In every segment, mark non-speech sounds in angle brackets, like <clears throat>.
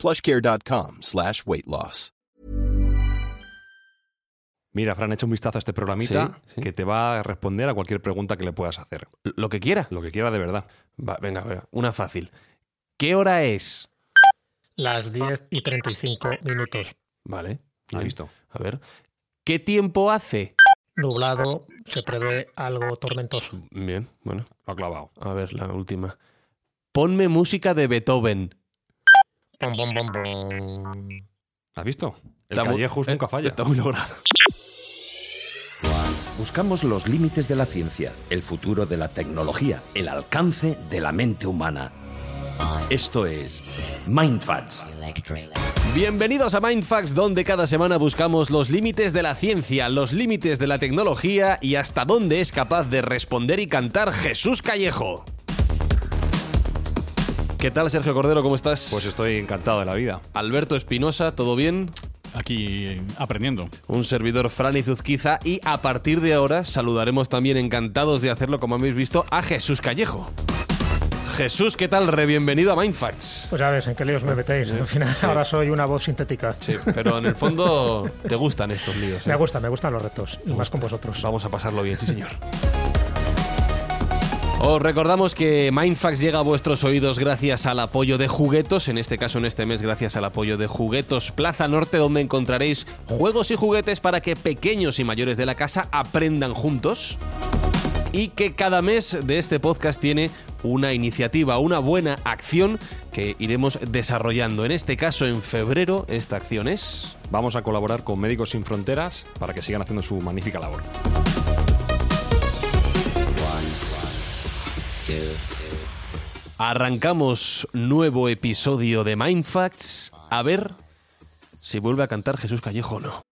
plushcare.com slash weight loss. Mira, Fran, echa un vistazo a este programita Sí, sí. que te va a responder a cualquier pregunta que le puedas hacer. Lo que quiera. Lo que quiera de verdad. Va, venga, venga, una fácil. ¿Qué hora es? Las 10 y 35 minutos. Vale. ¿Has bien. visto? A ver. ¿Qué tiempo hace? Nublado, se prevé algo tormentoso. Bien, bueno. Lo ha clavado. A ver, la última. Ponme música de Beethoven. ¿Has visto? El Está muy- Callejos eh, nunca falla. Está muy logrado. Buscamos los límites de la ciencia, el futuro de la tecnología, el alcance de la mente humana. Esto es Mindfacts. Bienvenidos a Mindfax, donde cada semana buscamos los límites de la ciencia, los límites de la tecnología y hasta dónde es capaz de responder y cantar Jesús Callejo. ¿Qué tal, Sergio Cordero? ¿Cómo estás? Pues estoy encantado de la vida. Alberto Espinosa, ¿todo bien? aquí aprendiendo. Un servidor Fran Izuzquiza y a partir de ahora saludaremos también encantados de hacerlo, como habéis visto, a Jesús Callejo. Jesús, ¿qué tal? Re bienvenido a Mindfacts. Pues ya ves, ¿en qué líos me metéis? Al final ahora soy una voz sintética. Sí, pero en el fondo te gustan estos líos. <laughs> ¿eh? Me gusta, me gustan los retos. Y más con vosotros. Vamos a pasarlo bien, sí señor. Os recordamos que Mindfax llega a vuestros oídos gracias al apoyo de Juguetos, en este caso en este mes gracias al apoyo de Juguetos Plaza Norte, donde encontraréis juegos y juguetes para que pequeños y mayores de la casa aprendan juntos. Y que cada mes de este podcast tiene una iniciativa, una buena acción que iremos desarrollando. En este caso, en febrero, esta acción es... Vamos a colaborar con Médicos Sin Fronteras para que sigan haciendo su magnífica labor. Arrancamos nuevo episodio de Mind Facts. A ver si vuelve a cantar Jesús Callejo o no.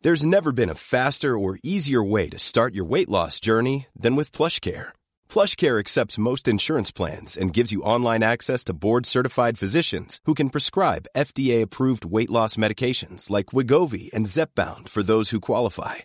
There's never been a faster or easier way to start your weight loss journey than with PlushCare. PlushCare accepts most insurance plans and gives you online access to board-certified physicians who can prescribe FDA-approved weight loss medications like Wigovi and Zepbound for those who qualify.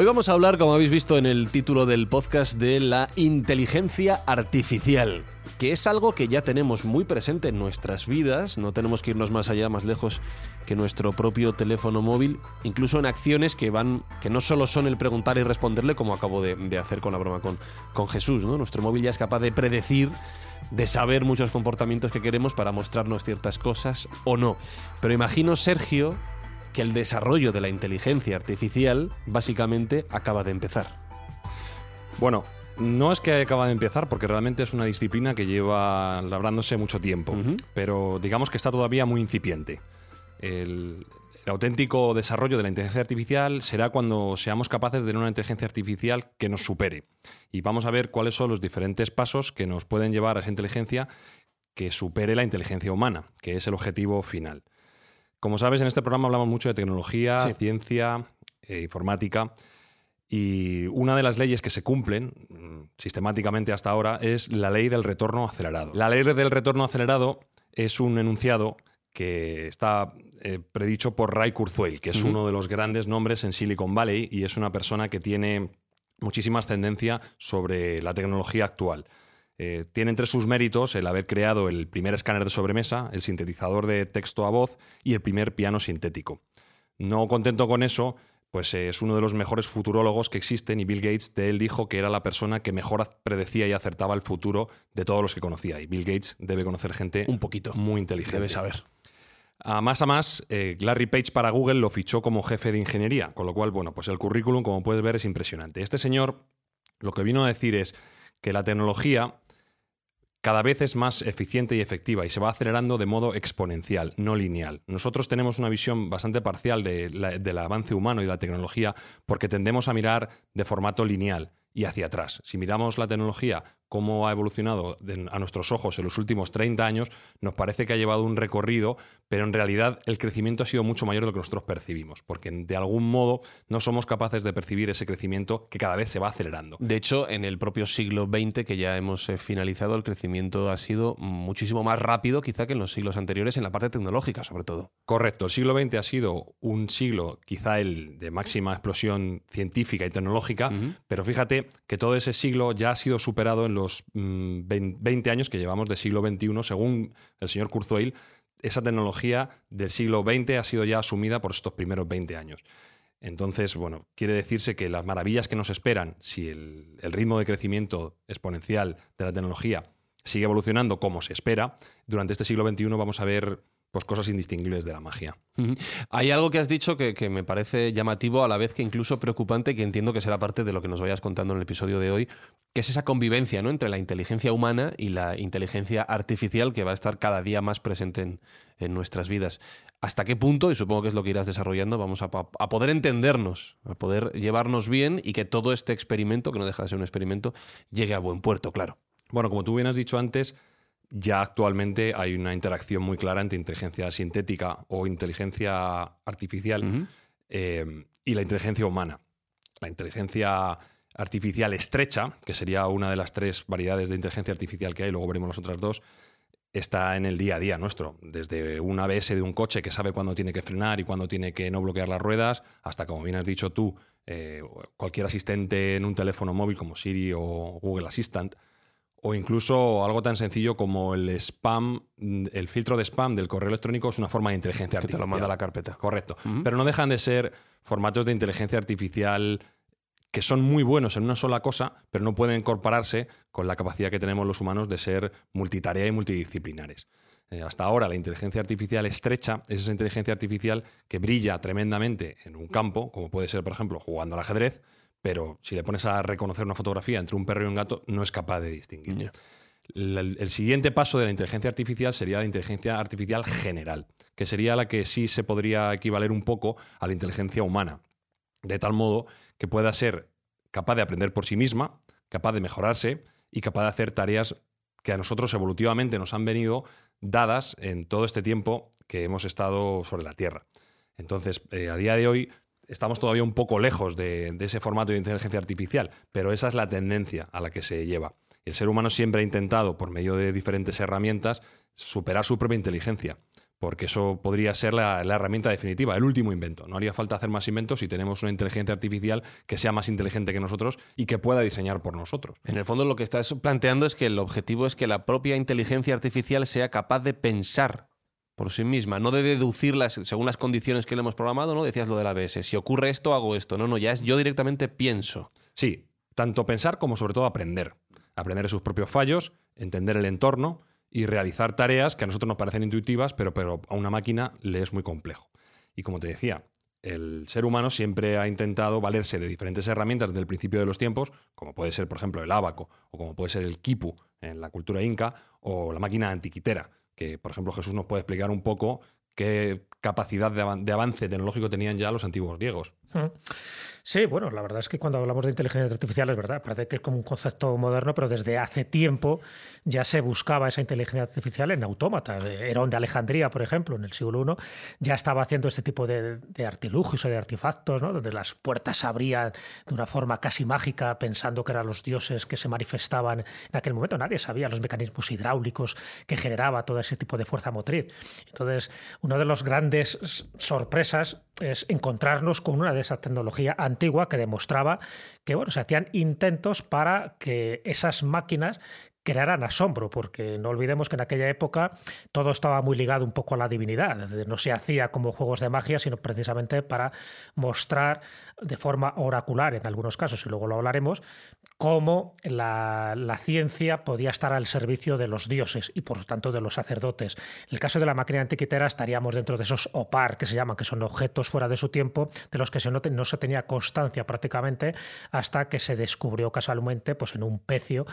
Hoy vamos a hablar, como habéis visto en el título del podcast, de la inteligencia artificial, que es algo que ya tenemos muy presente en nuestras vidas, no tenemos que irnos más allá, más lejos que nuestro propio teléfono móvil, incluso en acciones que van, que no solo son el preguntar y responderle, como acabo de, hacer con la broma con, con Jesús, ¿no? Nuestro móvil ya es capaz de predecir, de saber muchos comportamientos que queremos para mostrarnos ciertas cosas o no. Pero imagino, Sergio, que el desarrollo de la inteligencia artificial básicamente acaba de empezar. Bueno, no es que acaba de empezar, porque realmente es una disciplina que lleva labrándose mucho tiempo, pero digamos que está todavía muy incipiente. El, el auténtico desarrollo de la inteligencia artificial será cuando seamos capaces de tener una inteligencia artificial que nos supere. Y vamos a ver cuáles son los diferentes pasos que nos pueden llevar a esa inteligencia que supere la inteligencia humana, que es el objetivo final. Como sabes, en este programa hablamos mucho de tecnología, Sí. ciencia, eh, informática. Y una de las leyes que se cumplen mm, sistemáticamente hasta ahora es la ley del retorno acelerado. La ley del retorno acelerado es un enunciado que está eh, predicho por Ray Kurzweil, que es uno de los grandes nombres en Silicon Valley y es una persona que tiene muchísima ascendencia sobre la tecnología actual. Eh, tiene entre sus méritos el haber creado el primer escáner de sobremesa, el sintetizador de texto a voz y el primer piano sintético. No contento con eso, pues eh, es uno de los mejores futurólogos que existen y Bill Gates de él dijo que era la persona que mejor predecía y acertaba el futuro de todos los que conocía. Y Bill Gates debe conocer gente Un poquito. muy inteligente. Debe saber. A más a más, eh, Larry Page para Google lo fichó como jefe de ingeniería, con lo cual, bueno, pues el currículum, como puedes ver, es impresionante. Este señor lo que vino a decir es que la tecnología cada vez es más eficiente y efectiva y se va acelerando de modo exponencial, no lineal. Nosotros tenemos una visión bastante parcial del avance humano y de la tecnología porque tendemos a mirar de formato lineal y hacia atrás. Si miramos la tecnología, cómo ha evolucionado a nuestros ojos en los últimos 30 años, nos parece que ha llevado un recorrido, pero en realidad el crecimiento ha sido mucho mayor de lo que nosotros percibimos, porque de algún modo no somos capaces de percibir ese crecimiento que cada vez se va acelerando. De hecho, en el propio siglo XX que ya hemos eh, finalizado, el crecimiento ha sido muchísimo más rápido quizá que en los siglos anteriores en la parte tecnológica, sobre todo. Correcto, el siglo XX ha sido un siglo quizá el de máxima explosión científica y tecnológica, pero fíjate que todo ese siglo ya ha sido superado en los 20 mm, años que llevamos del siglo XXI, según el señor Kurzweil, esa tecnología del siglo XX ha sido ya asumida por estos primeros 20 años. Entonces, bueno, quiere decirse que las maravillas que nos esperan, si el, ritmo de crecimiento exponencial de la tecnología sigue evolucionando como se espera, durante este siglo XXI vamos a ver pues cosas indistinguibles de la magia. Hay algo que has dicho que, me parece llamativo, a la vez que incluso preocupante, que entiendo que será parte de lo que nos vayas contando en el episodio de hoy, que es esa convivencia ¿no? entre la inteligencia humana y la inteligencia artificial que va a estar cada día más presente en, nuestras vidas. ¿Hasta qué punto, y supongo que es lo que irás desarrollando, vamos a, a, poder entendernos, a poder llevarnos bien y que todo este experimento, que no deja de ser un experimento, llegue a buen puerto, claro? Bueno, como tú bien has dicho antes, ya actualmente hay una interacción muy clara entre inteligencia sintética o inteligencia artificial eh, y la inteligencia humana. La inteligencia artificial estrecha, que sería una de las tres variedades de inteligencia artificial que hay, luego veremos las otras dos, está en el día a día nuestro, desde un ABS de un coche que sabe cuándo tiene que frenar y cuándo tiene que no bloquear las ruedas, hasta, como bien has dicho tú, eh, cualquier asistente en un teléfono móvil como Siri o Google Assistant, o incluso algo tan sencillo como el spam, el filtro de spam del correo electrónico es una forma de inteligencia artificial. te lo manda a la carpeta. Correcto. Pero no dejan de ser formatos de inteligencia artificial que son muy buenos en una sola cosa, pero no pueden incorporarse con la capacidad que tenemos los humanos de ser multitarea y multidisciplinares. Eh, hasta ahora la inteligencia artificial estrecha es esa inteligencia artificial que brilla tremendamente en un campo, como puede ser, por ejemplo, jugando al ajedrez, pero si le pones a reconocer una fotografía entre un perro y un gato, no es capaz de distinguir. El, siguiente paso de la inteligencia artificial sería la inteligencia artificial general, que sería la que sí se podría equivaler un poco a la inteligencia humana, de tal modo que pueda ser capaz de aprender por sí misma, capaz de mejorarse y capaz de hacer tareas que a nosotros evolutivamente nos han venido dadas en todo este tiempo que hemos estado sobre la Tierra. Entonces, eh, a día de hoy, estamos todavía un poco lejos de, ese formato de inteligencia artificial, pero esa es la tendencia a la que se lleva. El ser humano siempre ha intentado, por medio de diferentes herramientas, superar su propia inteligencia, porque eso podría ser la, herramienta definitiva, el último invento. No haría falta hacer más inventos si tenemos una inteligencia artificial que sea más inteligente que nosotros y que pueda diseñar por nosotros. En el fondo lo que estás planteando es que el objetivo es que la propia inteligencia artificial sea capaz de pensar por sí misma, no de deducirlas según las condiciones que le hemos programado, ¿no? Decías lo del ABS, si ocurre esto, hago esto. No, no, ya es yo directamente pienso. Sí, tanto pensar como sobre todo aprender. Aprender de sus propios fallos, entender el entorno y realizar tareas que a nosotros nos parecen intuitivas, pero, pero a una máquina le es muy complejo. Y como te decía, el ser humano siempre ha intentado valerse de diferentes herramientas desde el principio de los tiempos, como puede ser, por ejemplo, el abaco, o como puede ser el quipu en la cultura inca, o la máquina antiquitera que, por ejemplo, Jesús nos puede explicar un poco qué capacidad de, avance tecnológico tenían ya los antiguos griegos. Sí, bueno, la verdad es que cuando hablamos de inteligencia artificial es verdad, parece que es como un concepto moderno, pero desde hace tiempo ya se buscaba esa inteligencia artificial en autómatas. Herón de Alejandría, por ejemplo, en el siglo I, ya estaba haciendo este tipo de, artilugios o de artefactos, ¿no? donde las puertas se abrían de una forma casi mágica, pensando que eran los dioses que se manifestaban en aquel momento. Nadie sabía los mecanismos hidráulicos que generaba todo ese tipo de fuerza motriz. Entonces, una de las grandes sorpresas es encontrarnos con una de esas tecnologías antigua que demostraba que bueno, se hacían intentos para que esas máquinas crearan asombro, porque no olvidemos que en aquella época todo estaba muy ligado un poco a la divinidad, no se hacía como juegos de magia, sino precisamente para mostrar de forma oracular en algunos casos, y luego lo hablaremos, cómo la, ciencia podía estar al servicio de los dioses y por lo tanto de los sacerdotes. En el caso de la máquina antiquitera estaríamos dentro de esos opar que se llaman, que son objetos fuera de su tiempo, de los que se no, se tenía constancia prácticamente hasta que se descubrió casualmente pues, en un pecio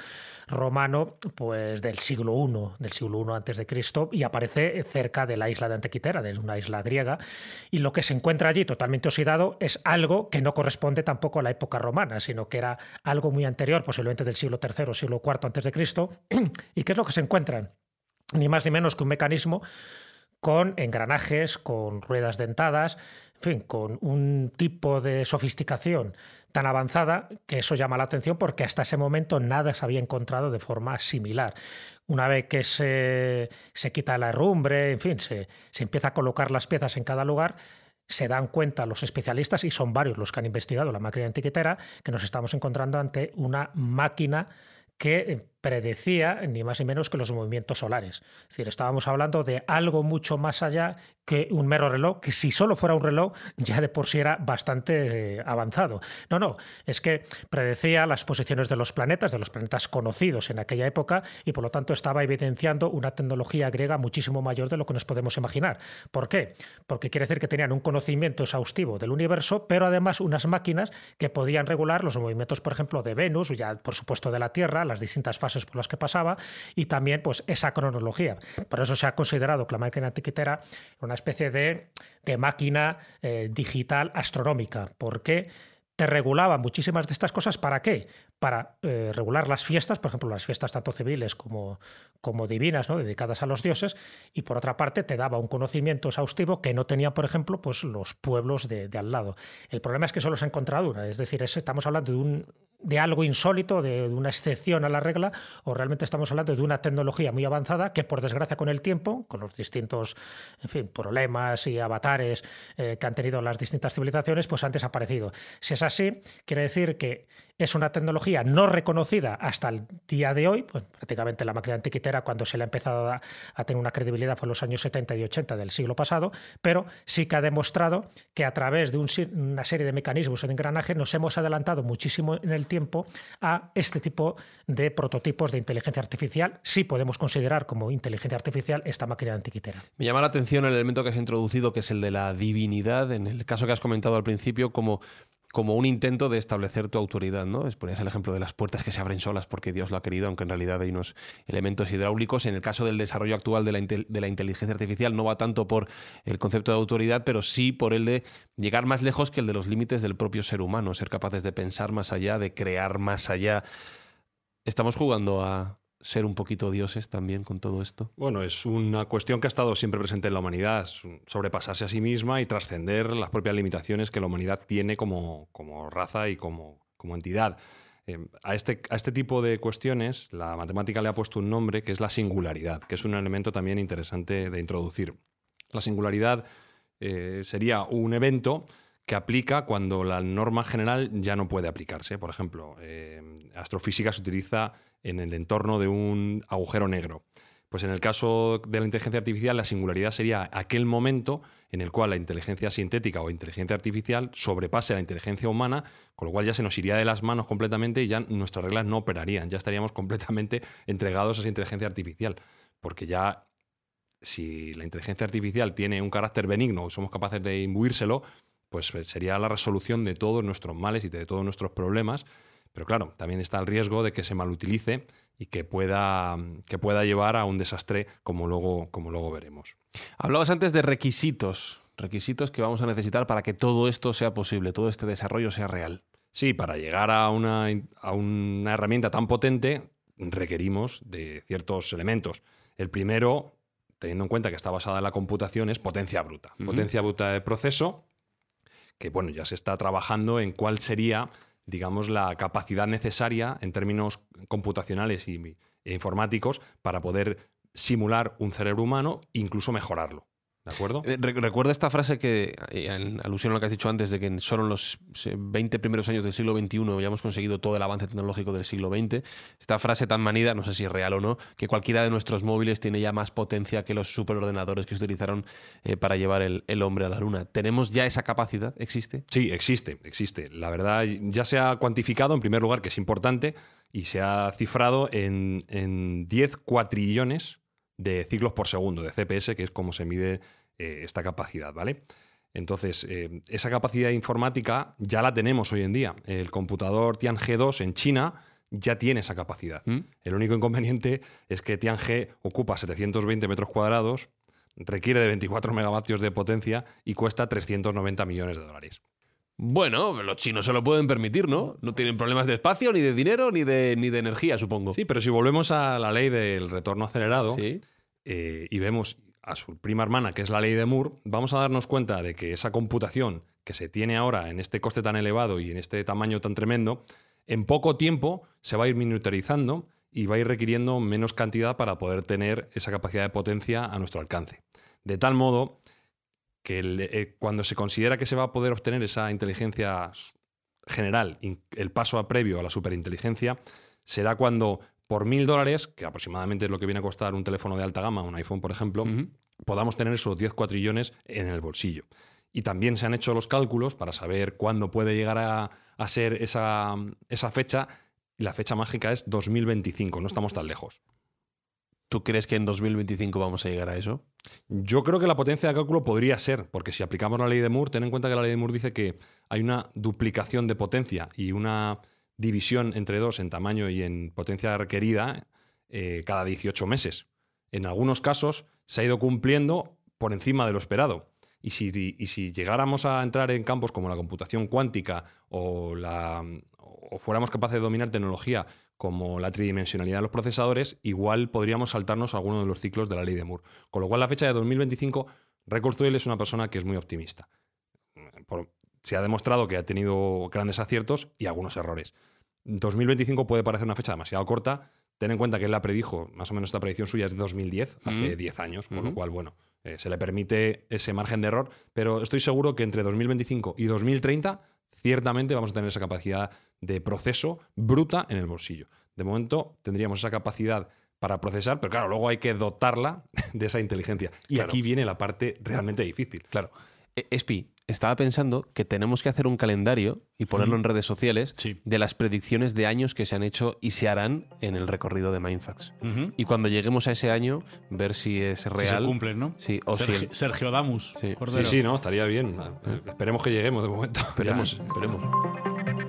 romano pues, del siglo I, del siglo I antes de Cristo, y aparece cerca de la isla de Antiquitera, de una isla griega, y lo que se encuentra allí totalmente oxidado es algo que no corresponde tampoco a la época romana, sino que era algo muy anterior, posiblemente del siglo III o siglo IV antes de Cristo. <clears throat> ¿Y qué es lo que se encuentran? Ni más ni menos que un mecanismo con engranajes, con ruedas dentadas, en fin, con un tipo de sofisticación tan avanzada que eso llama la atención porque hasta ese momento nada se había encontrado de forma similar. Una vez que se, se quita la herrumbre, en fin, se, se empieza a colocar las piezas en cada lugar, se dan cuenta los especialistas, y son varios los que han investigado la máquina antiquitera, que nos estamos encontrando ante una máquina que predecía ni más ni menos que los movimientos solares. Es decir, estábamos hablando de algo mucho más allá que un mero reloj, que si solo fuera un reloj ya de por sí era bastante eh, avanzado. No, no, es que predecía las posiciones de los planetas, de los planetas conocidos en aquella época, y por lo tanto estaba evidenciando una tecnología griega muchísimo mayor de lo que nos podemos imaginar. ¿Por qué? Porque quiere decir que tenían un conocimiento exhaustivo del universo, pero además unas máquinas que podían regular los movimientos, por ejemplo, de Venus, ya por supuesto de la Tierra, las distintas fases por las que pasaba y también pues esa cronología. Por eso se ha considerado que la máquina antiquitera una especie de, máquina eh, digital astronómica, porque te regulaba muchísimas de estas cosas. ¿Para qué? Para eh, regular las fiestas, por ejemplo, las fiestas tanto civiles como, como divinas, ¿no? dedicadas a los dioses, y por otra parte te daba un conocimiento exhaustivo que no tenían, por ejemplo, pues, los pueblos de, de al lado. El problema es que solo se ha encontrado una, es decir, estamos hablando de un, de algo insólito, de, una excepción a la regla, o realmente estamos hablando de una tecnología muy avanzada que, por desgracia, con el tiempo, con los distintos problemas y avatares eh, que han tenido las distintas civilizaciones, pues han desaparecido. Si es así, quiere decir que es una tecnología no reconocida hasta el día de hoy, pues prácticamente la máquina antiquitera cuando se le ha empezado a, tener una credibilidad fue en los años 70 y 80 del siglo pasado, pero sí que ha demostrado que a través de una serie de mecanismos en engranaje nos hemos adelantado muchísimo en el tiempo a este tipo de prototipos de inteligencia artificial. Sí podemos considerar como inteligencia artificial esta máquina antiquitera. Me llama la atención el elemento que has introducido, que es el de la divinidad, en el caso que has comentado al principio, como como un intento de establecer tu autoridad, ¿no? Ponías el ejemplo de las puertas que se abren solas porque Dios lo ha querido, aunque en realidad hay unos elementos hidráulicos. En el caso del desarrollo actual de la, de la inteligencia artificial no va tanto por el concepto de autoridad, pero sí por el de llegar más lejos que el de los límites del propio ser humano, ser capaces de pensar más allá, de crear más allá. Estamos jugando a, ser un poquito dioses también con todo esto? Bueno, es una cuestión que ha estado siempre presente en la humanidad, sobrepasarse a sí misma y trascender las propias limitaciones que la humanidad tiene como, como raza y como, como entidad. Eh, a, este, a este tipo de cuestiones la matemática le ha puesto un nombre que es la singularidad, que es un elemento también interesante de introducir. La singularidad eh, sería un evento que aplica cuando la norma general ya no puede aplicarse. Por ejemplo, eh, astrofísica se utiliza en el entorno de un agujero negro. Pues en el caso de la inteligencia artificial, la singularidad sería aquel momento en el cual la inteligencia sintética o inteligencia artificial sobrepase a la inteligencia humana, con lo cual ya se nos iría de las manos completamente y ya nuestras reglas no operarían, ya estaríamos completamente <laughs> entregados a esa inteligencia artificial, porque ya si la inteligencia artificial tiene un carácter benigno y somos capaces de imbuírselo, pues sería la resolución de todos nuestros males y de todos nuestros problemas pero claro, también está el riesgo de que se malutilice y que pueda, que pueda llevar a un desastre como luego, como luego veremos. Hablabas antes de requisitos, requisitos que vamos a necesitar para que todo esto sea posible, todo este desarrollo sea real. Sí, para llegar a una, a una herramienta tan potente requerimos de ciertos elementos. El primero, teniendo en cuenta que está basada en la computación, es potencia bruta. Potencia bruta de proceso, que bueno, ya se está trabajando en cuál sería digamos, la capacidad necesaria en términos computacionales y, e informáticos para poder simular un cerebro humano e incluso mejorarlo. ¿De acuerdo? Eh, re- recuerdo esta frase que, eh, en alusión a lo que has dicho antes, de que en solo en los eh, 20 primeros años del siglo XXI ya hemos conseguido todo el avance tecnológico del siglo XX. Esta frase tan manida, no sé si es real o no, que cualquiera de nuestros móviles tiene ya más potencia que los superordenadores que se utilizaron eh, para llevar el, el hombre a la luna. ¿Tenemos ya esa capacidad? ¿Existe? Sí, existe, existe. La verdad, ya se ha cuantificado, en primer lugar, que es importante, y se ha cifrado en, en 10 cuatrillones de ciclos por segundo, de CPS, que es como se mide eh, esta capacidad, ¿vale? Entonces, eh, esa capacidad informática ya la tenemos hoy en día. El computador Tiange 2 en China ya tiene esa capacidad. ¿Mm? El único inconveniente es que Tiange ocupa 720 metros cuadrados, requiere de 24 megavatios de potencia y cuesta 390 millones de dólares. Bueno, los chinos se lo pueden permitir, ¿no? No tienen problemas de espacio, ni de dinero, ni de, ni de energía, supongo. Sí, pero si volvemos a la ley del retorno acelerado Sí. eh, y vemos a su prima hermana, que es la ley de Moore, vamos a darnos cuenta de que esa computación que se tiene ahora en este coste tan elevado y en este tamaño tan tremendo, en poco tiempo se va a ir miniaturizando y va a ir requiriendo menos cantidad para poder tener esa capacidad de potencia a nuestro alcance. De tal modo que el- eh, cuando se considera que se va a poder obtener esa inteligencia general, in- el paso a previo a la superinteligencia, será cuando por mil dólares, que aproximadamente es lo que viene a costar un teléfono de alta gama, un iPhone, por ejemplo, podamos tener esos 10 cuatrillones en el bolsillo. Y también se han hecho los cálculos para saber cuándo puede llegar a, a ser esa, esa fecha. Y la fecha mágica es 2025, no estamos tan lejos. ¿Tú crees que en 2025 vamos a llegar a eso? Yo creo que la potencia de cálculo podría ser, porque si aplicamos la ley de Moore, ten en cuenta que la ley de Moore dice que hay una duplicación de potencia y una división entre dos en tamaño y en potencia requerida eh, cada 18 meses. En algunos casos se ha ido cumpliendo por encima de lo esperado. Y si, y si llegáramos a entrar en campos como la computación cuántica o, la, o fuéramos capaces de dominar tecnología como la tridimensionalidad de los procesadores, igual podríamos saltarnos alguno de los ciclos de la ley de Moore. Con lo cual, la fecha de 2025, Kurzweil es una persona que es muy optimista. Por- se ha demostrado que ha tenido grandes aciertos y algunos errores. 2025 puede parecer una fecha demasiado corta. Ten en cuenta que él la predijo, más o menos esta predicción suya es de 2010, hace Ujú. 10 años, con lo cual, bueno, eh, se le permite ese margen de error, pero estoy seguro que entre 2025 y 2030 ciertamente vamos a tener esa capacidad de proceso bruta en el bolsillo. De momento tendríamos esa capacidad para procesar, pero claro, luego hay que dotarla <laughs> de esa inteligencia. Y Claro. aquí viene la parte realmente difícil. Claro. Eh, Espi, estaba pensando que tenemos que hacer un calendario y ponerlo en redes sociales Sí. de las predicciones de años que se han hecho y se harán en el recorrido de Mindfax. Y cuando lleguemos a ese año, ver si es Si real. se cumplen, ¿no? Sí, o si Sergio, el- Sergio Damus. Sí. Sí, no, estaría bien. Eh, Esperemos que lleguemos de momento. Esperemos, Ya. esperemos.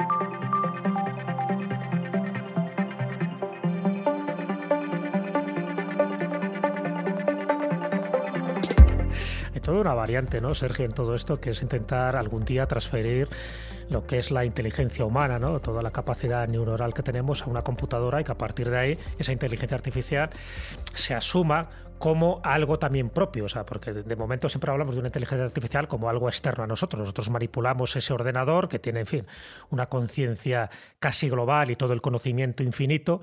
Toda una variante, ¿no, Sergio, en todo esto, que es intentar algún día transferir lo que es la inteligencia humana, ¿no? Toda la capacidad neuronal que tenemos a una computadora y que a partir de ahí esa inteligencia artificial se asuma como algo también propio, o sea, porque de momento siempre hablamos de una inteligencia artificial como algo externo a nosotros. Nosotros manipulamos ese ordenador que tiene, en fin, una conciencia casi global y todo el conocimiento infinito,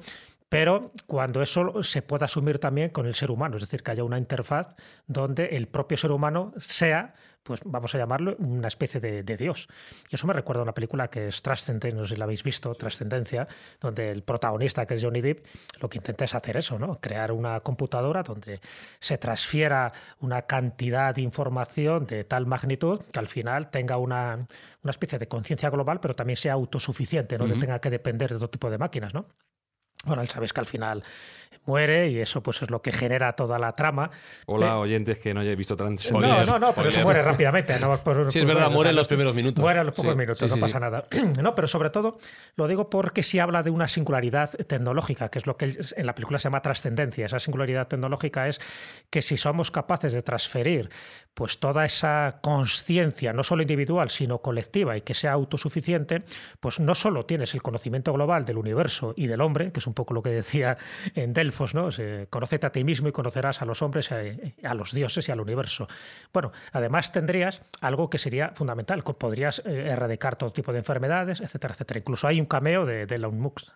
pero cuando eso se pueda asumir también con el ser humano, es decir, que haya una interfaz donde el propio ser humano sea, pues vamos a llamarlo, una especie de, de Dios. Y eso me recuerda a una película que es Trascendente, no sé si la habéis visto, Trascendencia, donde el protagonista, que es Johnny Depp, lo que intenta es hacer eso, ¿no? Crear una computadora donde se transfiera una cantidad de información de tal magnitud que al final tenga una, una especie de conciencia global, pero también sea autosuficiente, no le tenga que depender de otro tipo de máquinas, ¿no? Bueno, él sabes que al final muere y eso pues es lo que genera toda la trama. Hola, oyentes que no hayáis visto No, Transcendence. no, no, pero eso muere rápidamente. No, por- Sí, es verdad, muere en no- los primeros minutos. Muere en los pocos Sí, minutos, sí, no sí, pasa nada. <clears throat> No, pero sobre todo lo digo porque si habla de una singularidad tecnológica, que es lo que en la película se llama trascendencia. Esa singularidad tecnológica es que si somos capaces de transferir pues toda esa conciencia, no solo individual, sino colectiva y que sea autosuficiente, pues no solo tienes el conocimiento global del universo y del hombre, que es un un poco lo que decía en Delfos, ¿no? conócete a ti mismo y conocerás a los hombres, a, los dioses y al universo. Bueno, además tendrías algo que sería fundamental, podrías eh, erradicar todo tipo de enfermedades, etcétera, etcétera. Incluso hay un cameo de, de Elon Musk,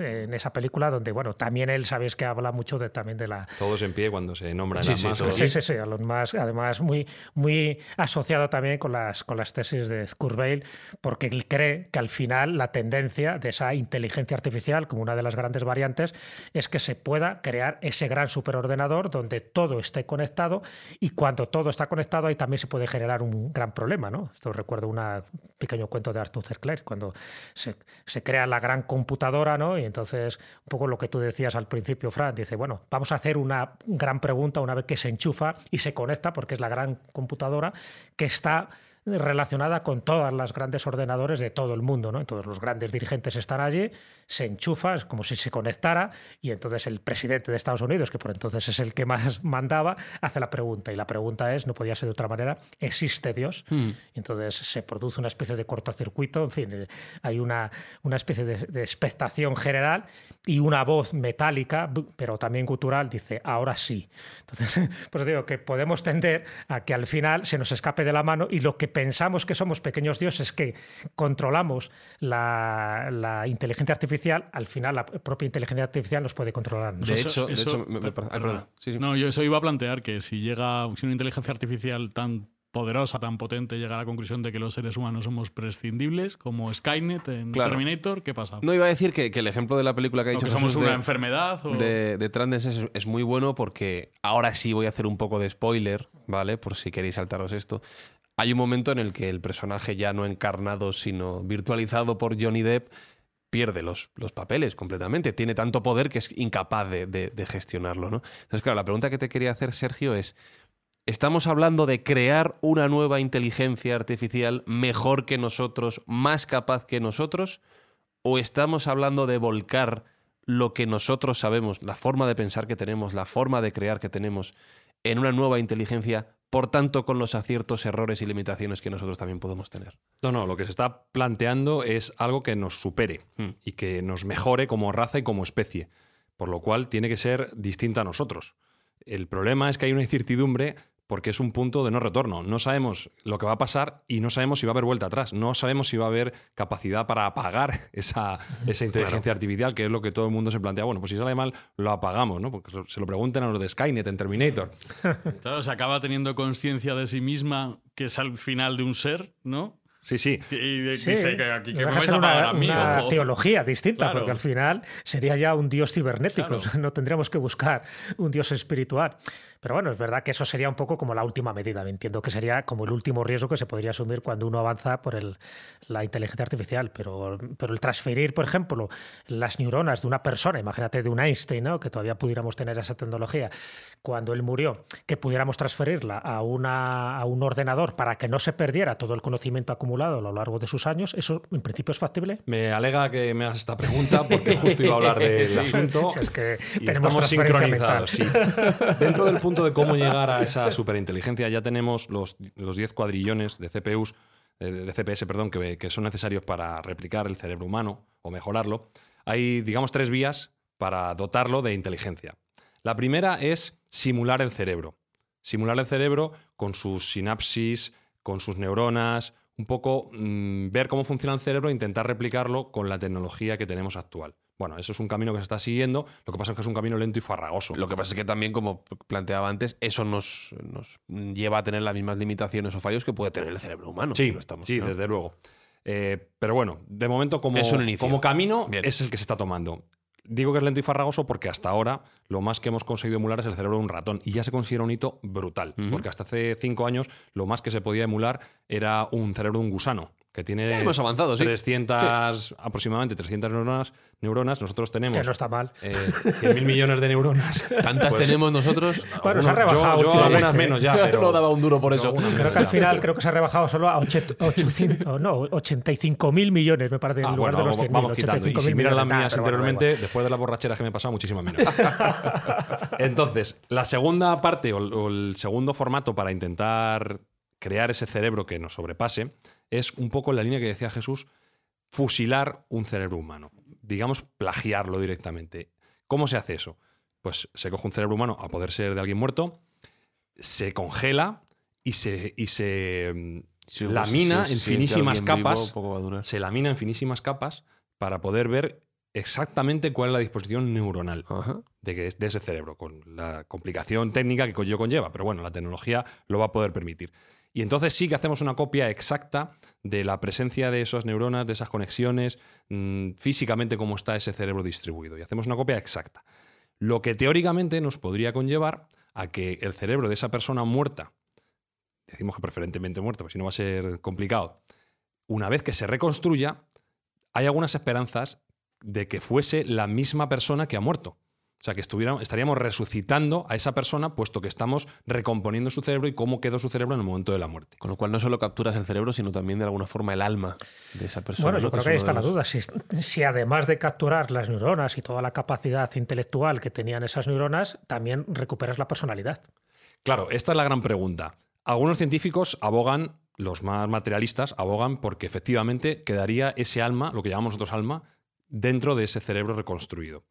en esa película donde, bueno, también él, sabéis que habla mucho de, también de la... Todos en pie cuando se nombran sí, sí, sí, sí, sí, Elon Musk, además muy, muy asociado también con las, con las tesis de Kurzweil, porque él cree que al final la tendencia de esa inteligencia artificial, como una de las grandes variantes, es que se pueda crear ese gran superordenador donde todo esté conectado y cuando todo está conectado ahí también se puede generar un gran problema. ¿no? Esto recuerdo un pequeño cuento de Arthur C. Clarke, cuando se, crea la gran computadora ¿no? y entonces un poco lo que tú decías al principio, Fran, dice, bueno, vamos a hacer una gran pregunta una vez que se enchufa y se conecta, porque es la gran computadora que está relacionada con todas las grandes ordenadores de todo el mundo, ¿no? Entonces los grandes dirigentes están allí, se enchufa, es como si se conectara, y entonces el presidente de Estados Unidos, que por entonces es el que más <laughs> mandaba, hace la pregunta. Y la pregunta es, no podía ser de otra manera, ¿existe Dios? Hmm. Entonces se produce una especie de cortocircuito, en fin, eh, hay una, una especie de, de expectación general y una voz metálica, pero también cultural, dice, ahora sí. Entonces, <laughs> pues digo que podemos tender a que al final se nos escape de la mano y lo que pensamos que somos pequeños dioses, que controlamos la, inteligencia artificial, al final la propia inteligencia artificial nos puede controlar. De hecho, de hecho No, yo eso iba a plantear que si llega si una inteligencia artificial tan poderosa, tan potente, llega a la conclusión de que los seres humanos somos prescindibles, como Skynet en Terminator, ¿qué pasa? No iba a decir que, el ejemplo de la película que ha dicho que somos una enfermedad de, de es, muy bueno porque ahora sí voy a hacer un poco de spoiler, ¿vale? Por si queréis saltaros esto. Hay un momento en el que el personaje ya no encarnado, sino virtualizado por Johnny Depp, pierde los, los papeles completamente. Tiene tanto poder que es incapaz de, de gestionarlo, ¿no? Entonces, claro, la pregunta que te quería hacer, Sergio, es ¿Estamos hablando de crear una nueva inteligencia artificial mejor que nosotros, más capaz que nosotros? ¿O estamos hablando de volcar lo que nosotros sabemos, la forma de pensar que tenemos, la forma de crear que tenemos, en una nueva inteligencia, por tanto con los aciertos, errores y limitaciones que nosotros también podemos tener? No, no, lo que se está planteando es algo que nos supere hmm. y que nos mejore como raza y como especie, por lo cual tiene que ser distinta a nosotros. El problema es que hay una incertidumbre porque es un punto de no retorno. No sabemos lo que va a pasar y no sabemos si va a haber vuelta atrás. No sabemos si va a haber capacidad para apagar <laughs> esa, esa inteligencia artificial, que es lo que todo el mundo se plantea. Bueno, pues si sale mal, lo apagamos, ¿no? Porque se lo pregunten a los de Skynet en Terminator. <laughs> Claro, se acaba teniendo conciencia de sí misma, que es al final de un ser, ¿no? Sí, sí. Y dice que aquí que me una, una teología distinta, porque al final sería ya un dios cibernético. <laughs> No tendríamos que buscar un dios espiritual. Pero bueno, es verdad que eso sería un poco como la última medida. Me entiendo que sería como el último riesgo que se podría asumir cuando uno avanza por el, la inteligencia artificial. Pero, pero el transferir, por ejemplo, las neuronas de una persona, imagínate de un Einstein, ¿no? que todavía pudiéramos tener esa tecnología, cuando él murió, que pudiéramos transferirla a, una, a un ordenador para que no se perdiera todo el conocimiento acumulado a lo largo de sus años, ¿eso en principio es factible? Me alega que me hagas esta pregunta porque justo iba a hablar <laughs> del asunto. es que estamos sincronizados. Sí. Dentro del punto de cómo llegar a esa superinteligencia, ya tenemos los, los 10 cuadrillones de CPUs, eh, de CPS, perdón, que, que son necesarios para replicar el cerebro humano o mejorarlo. Hay, digamos, tres vías para dotarlo de inteligencia. La primera es simular el cerebro. Simular el cerebro con sus sinapsis, con sus neuronas, un poco mm, ver cómo funciona el cerebro e intentar replicarlo con la tecnología que tenemos actual. Bueno, eso es un camino que se está siguiendo, lo que pasa es que es un camino lento y farragoso. Lo que pasa es que también, como planteaba antes, eso nos, lleva a tener las mismas limitaciones o fallos que puede tener el cerebro humano. Sí, estamos, sí desde luego. Eh, pero bueno, de momento como, como camino es el que se está tomando. Digo que es lento y farragoso porque hasta ahora lo más que hemos conseguido emular es el cerebro de un ratón y ya se considera un hito brutal, porque hasta hace cinco años lo más que se podía emular era un cerebro de un gusano que tiene hemos avanzado, 300, aproximadamente 300 neuronas, neuronas. Nosotros tenemos... Que no está mal. Eh, 100.000 millones de neuronas. <laughs> ¿Tantas pues tenemos nosotros? Bueno, se ha rebajado. Yo, algunas menos ya, <laughs> pero... no daba un duro por eso. creo que al final creo que se ha rebajado solo a 85.000 <laughs> millones, me parece, en ah, lugar de los 100.000. Vamos quitando. Y si miras las mías anteriormente, después de las borracheras que me he pasado, muchísimo menos. Entonces, la segunda parte o el segundo formato para intentar crear ese cerebro que nos sobrepase, es un poco la línea que decía Jesús, fusilar un cerebro humano. digamos, plagiarlo directamente. ¿Cómo se hace eso? Pues se coge un cerebro humano a poder ser de alguien muerto, se congela y se, y se mm, lamina en finísimas capas. se lamina en finísimas capas para poder ver exactamente cuál es la disposición neuronal de, de, ese cerebro, con la complicación técnica que ello conlleva. Pero bueno, la tecnología lo va a poder permitir. Y entonces sí que hacemos una copia exacta de la presencia de esas neuronas, de esas conexiones, mm, físicamente cómo está ese cerebro distribuido. Y hacemos una copia exacta. Lo que teóricamente nos podría conllevar a que el cerebro de esa persona muerta, decimos que preferentemente muerta, porque si no va a ser complicado, una vez que se reconstruya, hay algunas esperanzas de que fuese la misma persona que ha muerto. O sea, que estaríamos resucitando a esa persona puesto que estamos recomponiendo su cerebro y cómo quedó su cerebro en el momento de la muerte. Con lo cual no solo capturas el cerebro, sino también de alguna forma el alma de esa persona. Bueno, yo creo que ahí está la duda. Si, además de capturar las neuronas y toda la capacidad intelectual que tenían esas neuronas, también recuperas la personalidad. Claro, esta es la gran pregunta. Algunos científicos abogan, los más materialistas, abogan porque efectivamente quedaría ese alma, lo que llamamos nosotros alma, dentro de ese cerebro reconstruido.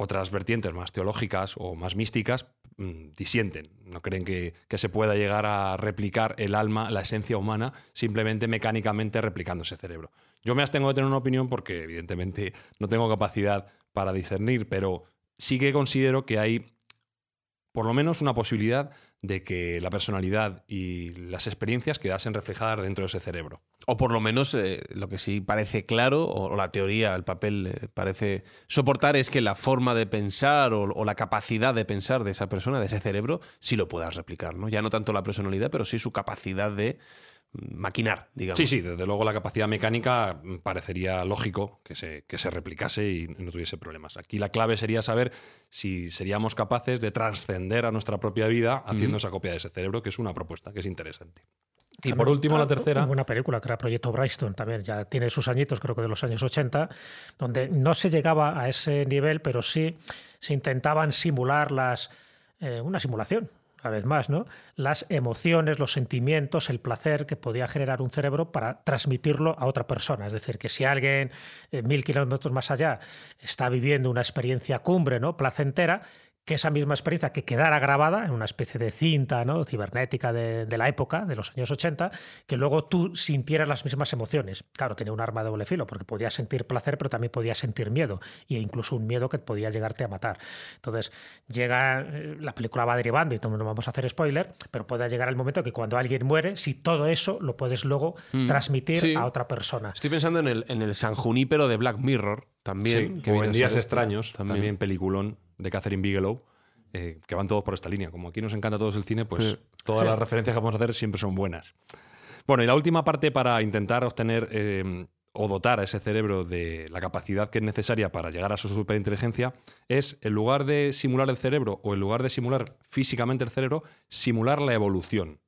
Otras vertientes más teológicas o más místicas mm, disienten, no creen que, se pueda llegar a replicar el alma, la esencia humana, simplemente mecánicamente replicando ese cerebro. Yo me abstengo de tener una opinión porque evidentemente no tengo capacidad para discernir, pero sí que considero que hay por lo menos una posibilidad de que la personalidad y las experiencias quedasen reflejadas dentro de ese cerebro. O por lo menos eh, lo que sí parece claro, o, la teoría, el papel eh, parece soportar, es que la forma de pensar o, la capacidad de pensar de esa persona, de ese cerebro, sí lo puedas replicar, ¿no? Ya no tanto la personalidad, pero sí su capacidad de maquinar, digamos. Sí, sí, desde luego la capacidad mecánica parecería lógico que se, que se replicase y no tuviese problemas. Aquí la clave sería saber si seríamos capaces de trascender a nuestra propia vida haciendo esa copia de ese cerebro, que es una propuesta que es interesante. Y por último, la tercera. Una película que era Proyecto Bryston también, ya tiene sus añitos, creo que de los años 80, donde no se llegaba a ese nivel, pero sí se intentaban simular las. Eh, una simulación una vez más, ¿no? las emociones, los sentimientos, el placer que podía generar un cerebro para transmitirlo a otra persona. Es decir, que si alguien eh, mil kilómetros más allá está viviendo una experiencia cumbre, ¿no? placentera, que esa misma experiencia que quedara grabada en una especie de cinta ¿no? cibernética de, la época, de los años 80, que luego tú sintieras las mismas emociones. Claro, tenía un arma de doble filo, porque podías sentir placer, pero también podías sentir miedo, e incluso un miedo que podía llegarte a matar. Entonces, llega, eh, la película va derivando, y no vamos a hacer spoiler, pero puede llegar el momento que cuando alguien muere, si todo eso lo puedes luego mm, transmitir a otra persona. Estoy pensando en el, en el San Junípero de Black Mirror, también. que o en Días Extraños, también peliculón de Catherine Bigelow, eh, que van todos por esta línea. Como aquí nos encanta todos el cine, pues todas las referencias que vamos a hacer siempre son buenas. Bueno, y la última parte para intentar obtener eh, o dotar a ese cerebro de la capacidad que es necesaria para llegar a su superinteligencia es, en lugar de simular el cerebro o en lugar de simular físicamente el cerebro, simular la evolución.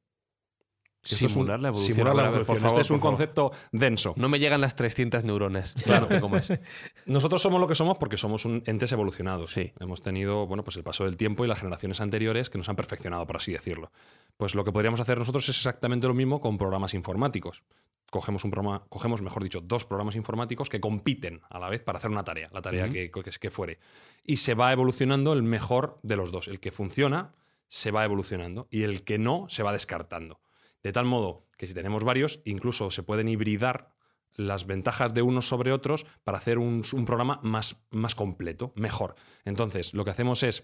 Simular la evolución. Simular la evolución. este es un concepto denso. No me llegan las 300 neuronas. Claro, ¿cómo es? <laughs> Nosotros somos lo que somos porque somos un entes evolucionados. Sí. Hemos tenido bueno, pues el paso del tiempo y las generaciones anteriores que nos han perfeccionado, por así decirlo. Pues lo que podríamos hacer nosotros es exactamente lo mismo con programas informáticos. Cogemos un programa, cogemos, mejor dicho, dos programas informáticos que compiten a la vez para hacer una tarea, la tarea que, que, que fuere. Y se va evolucionando el mejor de los dos. El que funciona se va evolucionando y el que no se va descartando. De tal modo que si tenemos varios, incluso se pueden hibridar las ventajas de unos sobre otros para hacer un, programa más, más completo, mejor. Entonces, lo que hacemos es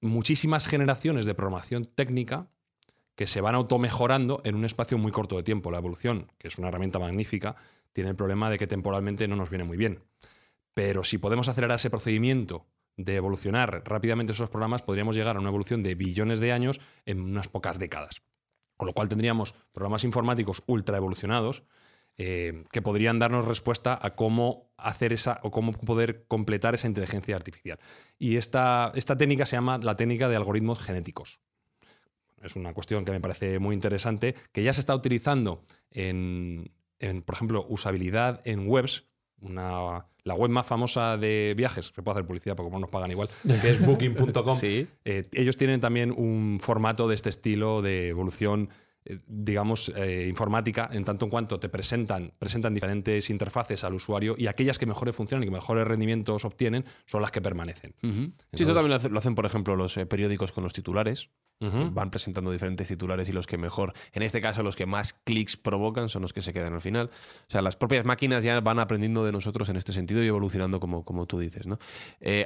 muchísimas generaciones de programación técnica que se van automejorando en un espacio muy corto de tiempo. La evolución, que es una herramienta magnífica, tiene el problema de que temporalmente no nos viene muy bien. Pero si podemos acelerar ese procedimiento de evolucionar rápidamente esos programas, podríamos llegar a una evolución de billones de años en unas pocas décadas. Con lo cual tendríamos programas informáticos ultra evolucionados eh, que podrían darnos respuesta a cómo hacer esa o cómo poder completar esa inteligencia artificial. Y esta, esta técnica se llama la técnica de algoritmos genéticos. Es una cuestión que me parece muy interesante, que ya se está utilizando en, por ejemplo, usabilidad en webs. Una, la web más famosa de viajes, se puede hacer publicidad porque como nos pagan igual, <laughs> que es booking.com. sí. Eh, ellos tienen también un formato de este estilo de evolución digamos, eh, informática, en tanto en cuanto te presentan, presentan diferentes interfaces al usuario y aquellas que mejores funcionan y que mejores rendimientos obtienen son las que permanecen. sí, eso también lo hacen, por ejemplo, los eh, periódicos con los titulares. Van presentando diferentes titulares y los que mejor, en este caso los que más clics provocan son los que se quedan al final. O sea, las propias máquinas ya van aprendiendo de nosotros en este sentido y evolucionando como, como tú dices. ¿no?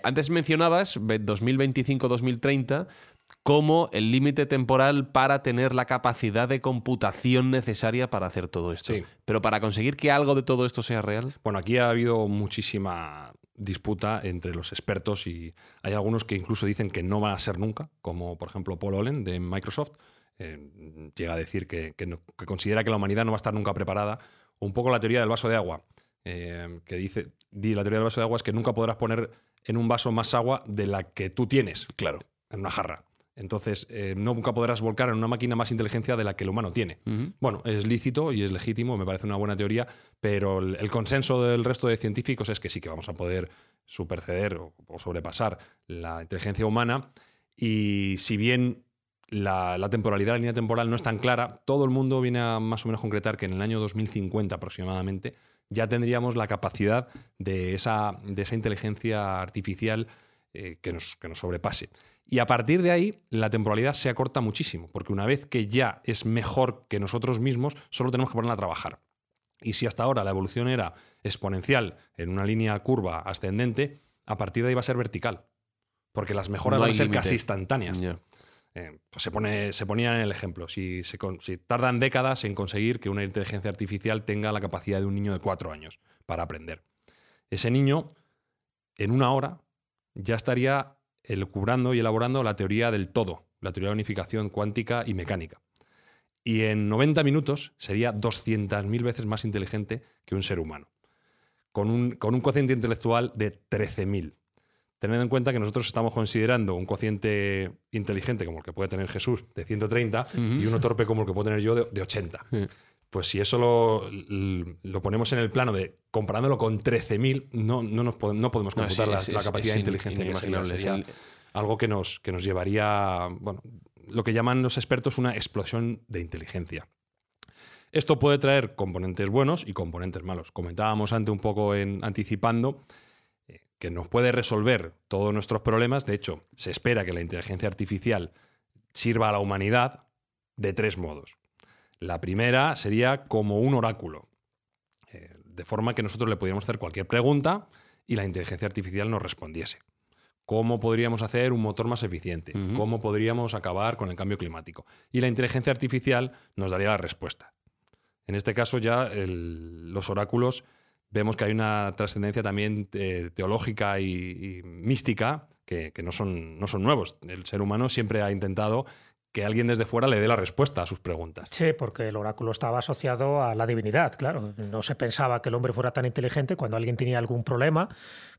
antes mencionabas 2025-2030 como el límite temporal para tener la capacidad de computación necesaria para hacer todo esto. Pero para conseguir que algo de todo esto sea real. Bueno, aquí ha habido muchísima disputa entre los expertos y hay algunos que incluso dicen que no van a ser nunca, como por ejemplo Paul Ollen de Microsoft. Eh, llega a decir que, considera que la humanidad no va a estar nunca preparada. Un poco la teoría del vaso de agua, eh, que dice, la teoría del vaso de agua es que nunca podrás poner en un vaso más agua de la que tú tienes, claro, en una jarra. Entonces, eh, nunca podrás volcar en una máquina más inteligencia de la que el humano tiene. Bueno, es lícito y es legítimo, me parece una buena teoría, pero el, consenso del resto de científicos es que sí que vamos a poder superceder o, sobrepasar la inteligencia humana. Y si bien la, temporalidad, la línea temporal no es tan clara, todo el mundo viene a más o menos concretar que en el año 2050 aproximadamente ya tendríamos la capacidad de esa, de esa inteligencia artificial eh, que, nos, que nos sobrepase. Y a partir de ahí, la temporalidad se acorta muchísimo, porque una vez que ya es mejor que nosotros mismos, solo tenemos que ponerla a trabajar. Y si hasta ahora la evolución era exponencial en una línea curva ascendente, a partir de ahí va a ser vertical. Porque las mejoras van a ser casi instantáneas. Eh, pues se, pone, se ponía en el ejemplo. Si, si tardan décadas en conseguir que una inteligencia artificial tenga la capacidad de un niño de cuatro años para aprender. Ese niño, en una hora, ya estaría elucubrando y elaborando la teoría del todo, la teoría de unificación cuántica y mecánica. Y en 90 minutos sería 200.000 veces más inteligente que un ser humano, con un, con un cociente intelectual de 13.000. Teniendo en cuenta que nosotros estamos considerando un cociente inteligente como el que puede tener Jesús de 130 y uno torpe como el que puedo tener yo de, 80. Pues si eso lo, ponemos en el plano de comparándolo con 13.000, no, no, nos no podemos computar la, capacidad de inteligencia inimaginable. algo que nos, que nos llevaría, bueno, lo que llaman los expertos una explosión de inteligencia. Esto puede traer componentes buenos y componentes malos. Comentábamos antes un poco en anticipando eh, que nos puede resolver todos nuestros problemas. De hecho, se espera que la inteligencia artificial sirva a la humanidad de tres modos. La primera sería como un oráculo, eh, de forma que nosotros le pudiéramos hacer cualquier pregunta y la inteligencia artificial nos respondiese. ¿Cómo podríamos hacer un motor más eficiente? ¿Cómo podríamos acabar con el cambio climático? Y la inteligencia artificial nos daría la respuesta. En este caso ya los oráculos vemos que hay una trascendencia también eh, teológica y, mística que, que, no, son, no son nuevos. El ser humano siempre ha intentado que alguien desde fuera le dé la respuesta a sus preguntas. Sí, porque el oráculo estaba asociado a la divinidad, claro. No se pensaba que el hombre fuera tan inteligente cuando alguien tenía algún problema,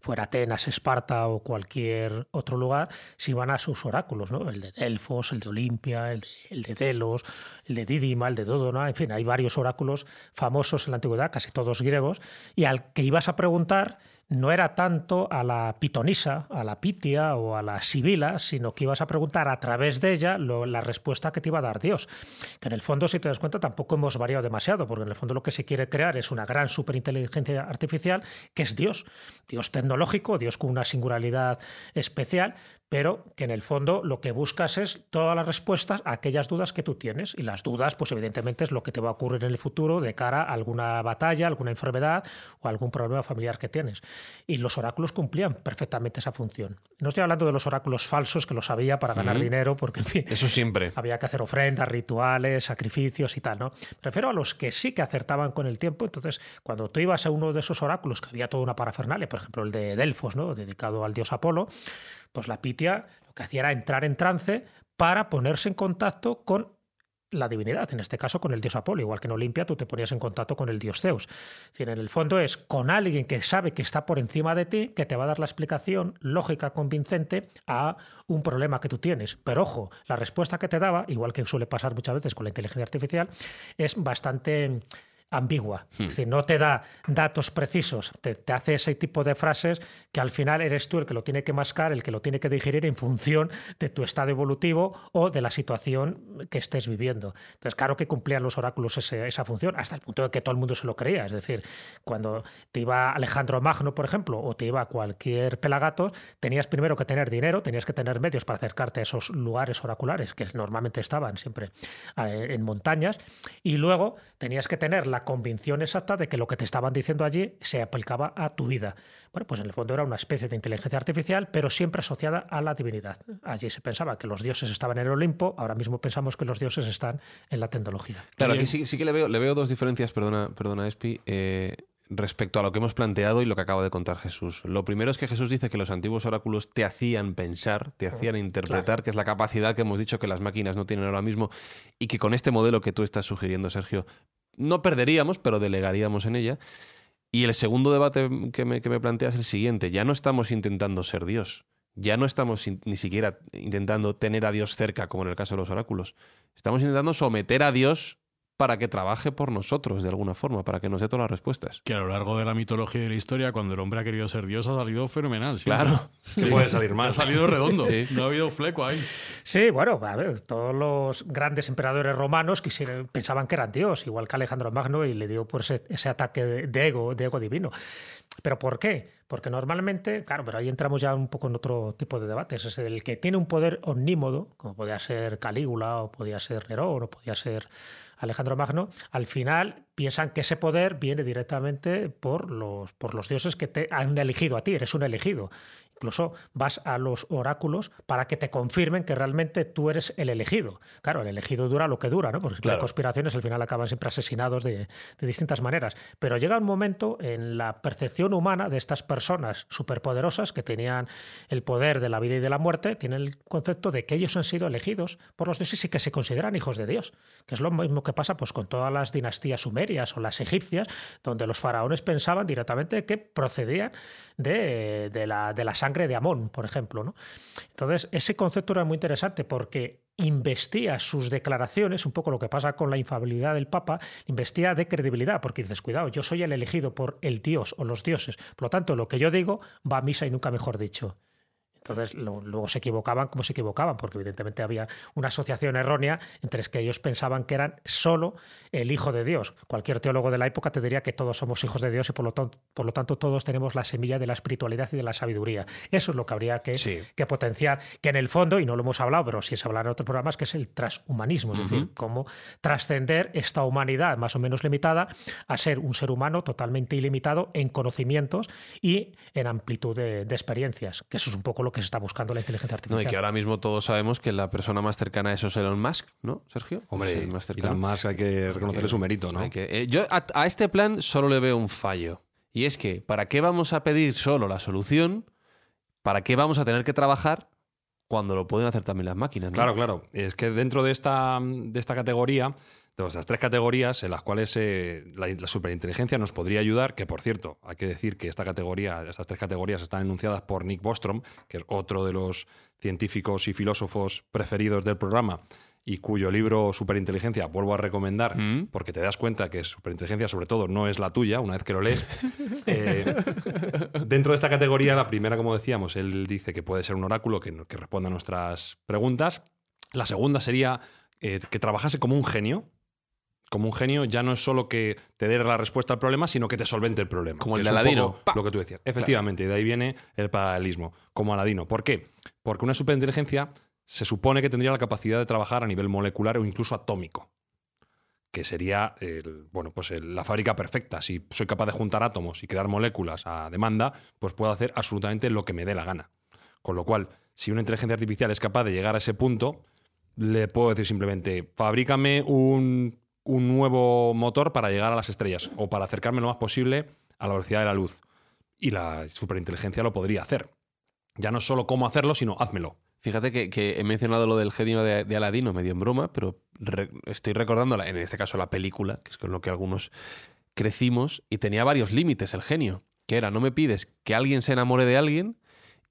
fuera Atenas, Esparta o cualquier otro lugar, se iban a sus oráculos, ¿no? El de Delfos, el de Olimpia, el de, Delos, el de Didima, el de Dodona, en fin, hay varios oráculos famosos en la antigüedad, casi todos griegos, y al que ibas a preguntar no era tanto a la pitonisa, a la pitia o a la sibila, sino que ibas a preguntar a través de ella la respuesta que te iba a dar Dios. Que en el fondo, si te das cuenta, tampoco hemos variado demasiado, porque en el fondo lo que se quiere crear es una gran superinteligencia artificial que es Dios. Dios tecnológico, Dios con una singularidad especial, pero que en el fondo lo que buscas es todas las respuestas a aquellas dudas que tú tienes. Y las dudas, pues evidentemente es lo que te va a ocurrir en el futuro de cara a alguna batalla, alguna enfermedad o algún problema familiar que tienes. Y los oráculos cumplían perfectamente esa función. No estoy hablando de los oráculos falsos que los había para ganar dinero, porque en fin. Eso siempre. Había que hacer ofrendas, rituales, sacrificios y tal, ¿no? Prefiero a los que sí que acertaban con el tiempo. Entonces, cuando tú ibas a uno de esos oráculos, que había toda una parafernalia, por ejemplo, el de Delfos, ¿no? Dedicado al dios Apolo pues la Pitia lo que hacía era entrar en trance para ponerse en contacto con la divinidad, en este caso con el dios Apolo, igual que en Olimpia tú te ponías en contacto con el dios Zeus. Es en el fondo es con alguien que sabe que está por encima de ti, que te va a dar la explicación lógica, convincente a un problema que tú tienes. Pero ojo, la respuesta que te daba, igual que suele pasar muchas veces con la inteligencia artificial, es bastante ambigua. Hmm. Es decir, no te da datos precisos, te, hace ese tipo de frases que al final eres tú el que lo tiene que mascar, el que lo tiene que digerir en función de tu estado evolutivo o de la situación que estés viviendo. Entonces, claro que cumplían los oráculos esa función, hasta el punto de que todo el mundo se lo creía. Es decir, cuando te iba Alejandro Magno, por ejemplo, o te iba cualquier pelagato, tenías primero que tener dinero, tenías que tener medios para acercarte a esos lugares oraculares que normalmente estaban siempre eh, en montañas, y luego tenías que tener la convicción exacta de que lo que te estaban diciendo allí se aplicaba a tu vida. Bueno, pues en el fondo era una especie de inteligencia artificial, pero siempre asociada a la divinidad. Allí se pensaba que los dioses estaban en el Olimpo, ahora mismo pensamos que los dioses están en la tecnología. Claro, aquí sí, que le veo, le veo dos diferencias, perdona, perdona Espi. Eh, respecto a lo que hemos planteado y lo que acaba de contar Jesús. Lo primero es que Jesús dice que los antiguos oráculos te hacían pensar, te hacían interpretar, que es la capacidad que hemos dicho que las máquinas no tienen ahora mismo y que con este modelo que tú estás sugiriendo, Sergio, no perderíamos, pero delegaríamos en ella. Y el segundo debate que me, que me plantea es el siguiente. Ya no estamos intentando ser Dios. Ya no estamos ni siquiera intentando tener a Dios cerca, como en el caso de los oráculos. Estamos intentando someter a Dios para que trabaje por nosotros de alguna forma, para que nos dé todas las respuestas. Que a lo largo de la mitología y de la historia, cuando el hombre ha querido ser Dios, ha salido fenomenal. Claro. Que puede salir mal. Ha salido redondo. No ha habido fleco ahí. Sí, bueno, a ver, todos los grandes emperadores romanos quisieron, pensaban que eran Dios, igual que Alejandro Magno, y le dio por ese, ese ataque de ego, de ego divino. ¿Pero por qué? Porque normalmente, claro, pero ahí entramos ya un poco en otro tipo de debates. Es el que tiene un poder omnímodo, como podía ser Calígula, o podía ser Nerón, o podía ser Alejandro Magno, al final piensan que ese poder viene directamente por los, por los dioses que te han elegido a ti, eres un elegido. Incluso vas a los oráculos para que te confirmen que realmente tú eres el elegido. Claro, el elegido dura lo que dura, ¿no? Porque las conspiraciones al final acaban siempre asesinados de, de, distintas maneras. Pero llega un momento en la percepción humana de estas personas superpoderosas que tenían el poder de la vida y de la muerte, tienen el concepto de que ellos han sido elegidos por los dioses y que se consideran hijos de Dios. Que es lo mismo que pasa pues, con todas las dinastías sumerias o las egipcias, donde los faraones pensaban directamente que procedían de, de la, de la sangre de Amón, por ejemplo. ¿no? Entonces, ese concepto era muy interesante porque investía sus declaraciones, un poco lo que pasa con la infabilidad del Papa, investía de credibilidad, porque dices, cuidado, yo soy el elegido por el Dios o los dioses, por lo tanto, lo que yo digo va a misa y nunca mejor dicho. Entonces luego se equivocaban como se equivocaban, porque evidentemente había una asociación errónea entre que ellos pensaban que eran solo el Hijo de Dios. Cualquier teólogo de la época te diría que todos somos hijos de Dios y por lo, tanto, por lo tanto todos tenemos la semilla de la espiritualidad y de la sabiduría. Eso es lo que habría que, que potenciar, que en el fondo, y no lo hemos hablado, pero sí se hablará en otros programas, que es el transhumanismo, es decir, cómo trascender esta humanidad más o menos limitada a ser un ser humano totalmente ilimitado en conocimientos y en amplitud de, de experiencias, que eso es un poco lo que se está buscando la inteligencia artificial. No, y que ahora mismo todos sabemos que la persona más cercana a eso es Elon Musk, ¿no, Sergio? Hombre, más Elon Musk hay que reconocerle su mérito, ¿no? Eh, yo a, este plan solo le veo un fallo. Y es que, ¿para qué vamos a pedir solo la solución? ¿Para qué vamos a tener que trabajar cuando lo pueden hacer también las máquinas? Claro, claro. Es que dentro de esta, de esta categoría de estas tres categorías en las cuales eh, la, superinteligencia nos podría ayudar, que por cierto, hay que decir que esta categoría, estas tres categorías están enunciadas por Nick Bostrom, que es otro de los científicos y filósofos preferidos del programa y cuyo libro Superinteligencia vuelvo a recomendar mm. porque te das cuenta que Superinteligencia sobre todo no es la tuya una vez que lo lees. <laughs> Eh, dentro de esta categoría, la primera, como decíamos, él dice que puede ser un oráculo que, que responda a nuestras preguntas. La segunda sería eh, que trabajase como un genio, como un genio ya no es solo que te dé la respuesta al problema, sino que te solvente el problema. Como el de Aladino. Lo que tú decías. Efectivamente, y de ahí viene el paralelismo, como Aladino. ¿Por qué? Porque una superinteligencia se supone que tendría la capacidad de trabajar a nivel molecular o incluso atómico, que sería bueno, pues la fábrica perfecta. Si soy capaz de juntar átomos y crear moléculas a demanda, pues puedo hacer absolutamente lo que me dé la gana. Con lo cual, si una inteligencia artificial es capaz de llegar a ese punto, le puedo decir simplemente, fabrícame un un nuevo motor para llegar a las estrellas o para acercarme lo más posible a la velocidad de la luz. Y la superinteligencia lo podría hacer. Ya no solo cómo hacerlo, sino házmelo. Fíjate que, he mencionado lo del genio de, Aladino medio en broma, pero estoy recordando, en este caso, la película, que es con lo que algunos crecimos, y tenía varios límites el genio, que era, no me pides que alguien se enamore de alguien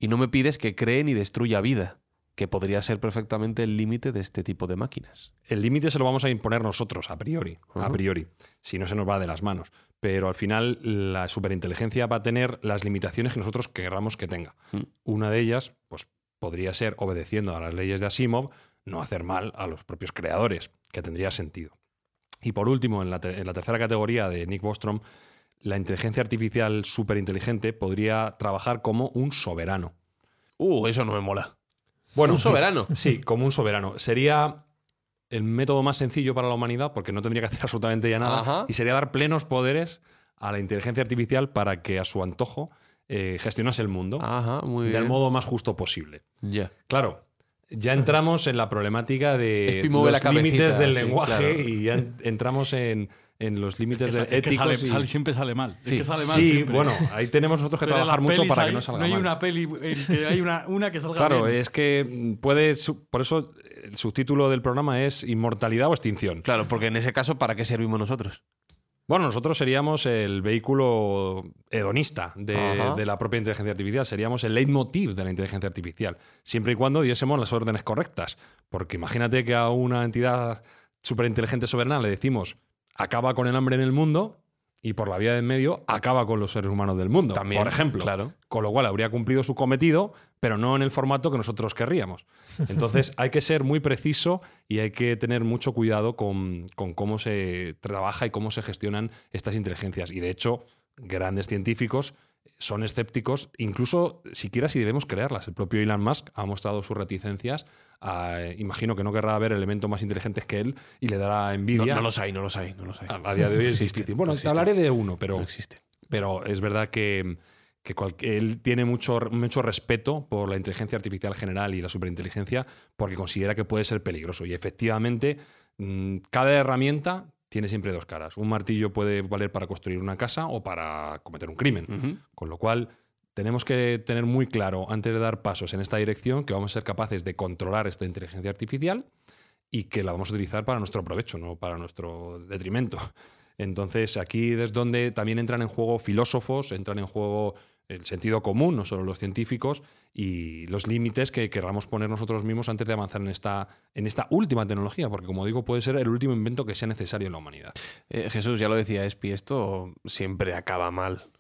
y no me pides que cree ni destruya vida. Que podría ser perfectamente el límite de este tipo de máquinas. El límite se lo vamos a imponer nosotros, a priori, a priori, si no se nos va de las manos. Pero al final la superinteligencia va a tener las limitaciones que nosotros queramos que tenga. Mm. Una de ellas, pues podría ser, obedeciendo a las leyes de Asimov, no hacer mal a los propios creadores, que tendría sentido. Y por último, en la, tercera categoría de Nick Bostrom, la inteligencia artificial superinteligente podría trabajar como un soberano. Uh, eso no me mola. Bueno, un soberano. <laughs> Sí, como un soberano. Sería el método más sencillo para la humanidad porque no tendría que hacer <laughs> absolutamente ya nada y sería dar plenos poderes a la inteligencia artificial para que a su antojo eh, gestionase el mundo del modo más justo posible. Ya. Claro, ya entramos en la problemática de los límites del lenguaje y ya entramos en, los límites de éticos. Que siempre sale mal. Sí, bueno, ahí tenemos nosotros que trabajar mucho para que no salga mal. No hay una peli que hay una, una que salga Claro, es que puede. Por eso el subtítulo del programa es Inmortalidad o Extinción. Claro, porque en ese caso, ¿para qué servimos nosotros? Bueno, nosotros seríamos el vehículo hedonista de, la propia inteligencia artificial, seríamos el leitmotiv de la inteligencia artificial, siempre y cuando diésemos las órdenes correctas. Porque imagínate que a una entidad superinteligente soberana le decimos acaba con el hambre en el mundo y por la vía del medio acaba con los seres humanos del mundo, También, por ejemplo. Claro. Con lo cual habría cumplido su cometido, pero no en el formato que nosotros querríamos. <laughs> Entonces hay que ser muy preciso y hay que tener mucho cuidado con, con cómo se trabaja y cómo se gestionan estas inteligencias. Y de hecho, grandes científicos son escépticos, incluso siquiera si debemos crearlas. El propio Elon Musk ha mostrado sus reticencias. imagino que no querrá ver elementos más inteligentes que él y le dará envidia. No, los hay, no los hay, no los hay. A, día de hoy es difícil. Bueno, te hablaré de uno, pero, existe. pero es verdad que, que él tiene mucho, mucho respeto por la inteligencia artificial general y la superinteligencia porque considera que puede ser peligroso. Y efectivamente, mm, cada herramienta tiene siempre dos caras. Un martillo puede valer para construir una casa o para cometer un crimen. Con lo cual, tenemos que tener muy claro, antes de dar pasos en esta dirección, que vamos a ser capaces de controlar esta inteligencia artificial y que la vamos a utilizar para nuestro provecho, no para nuestro detrimento. Entonces, aquí es donde también entran en juego filósofos, entran en juego el sentido común, no solo los científicos, y los límites que querramos poner nosotros mismos antes de avanzar en esta, en esta última tecnología, porque como digo, puede ser el último invento que sea necesario en la humanidad. Eh, Jesús, ya lo decía Espi, esto siempre acaba mal.